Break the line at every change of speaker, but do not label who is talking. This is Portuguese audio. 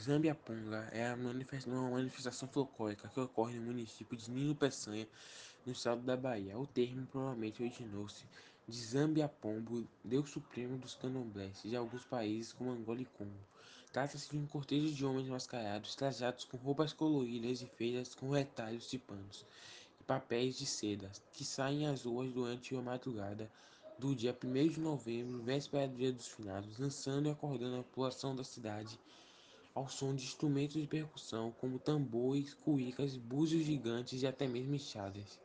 Zambiaponga é uma manifestação folclórica que ocorre no município de Nilo Peçanha, no estado da Bahia. O termo provavelmente originou-se de Zambiapombo, deus supremo dos candomblés de alguns países como Angola e Congo. Trata-se de um cortejo de homens mascarados, trajados com roupas coloridas e feitas com retalhos de panos e papéis de seda, que saem às ruas durante a madrugada do dia 1 de novembro, véspera do Dia dos Finados, dançando e acordando a população da cidade ao som de instrumentos de percussão como tambores, cuícas, búzios gigantes e até mesmo enxadas.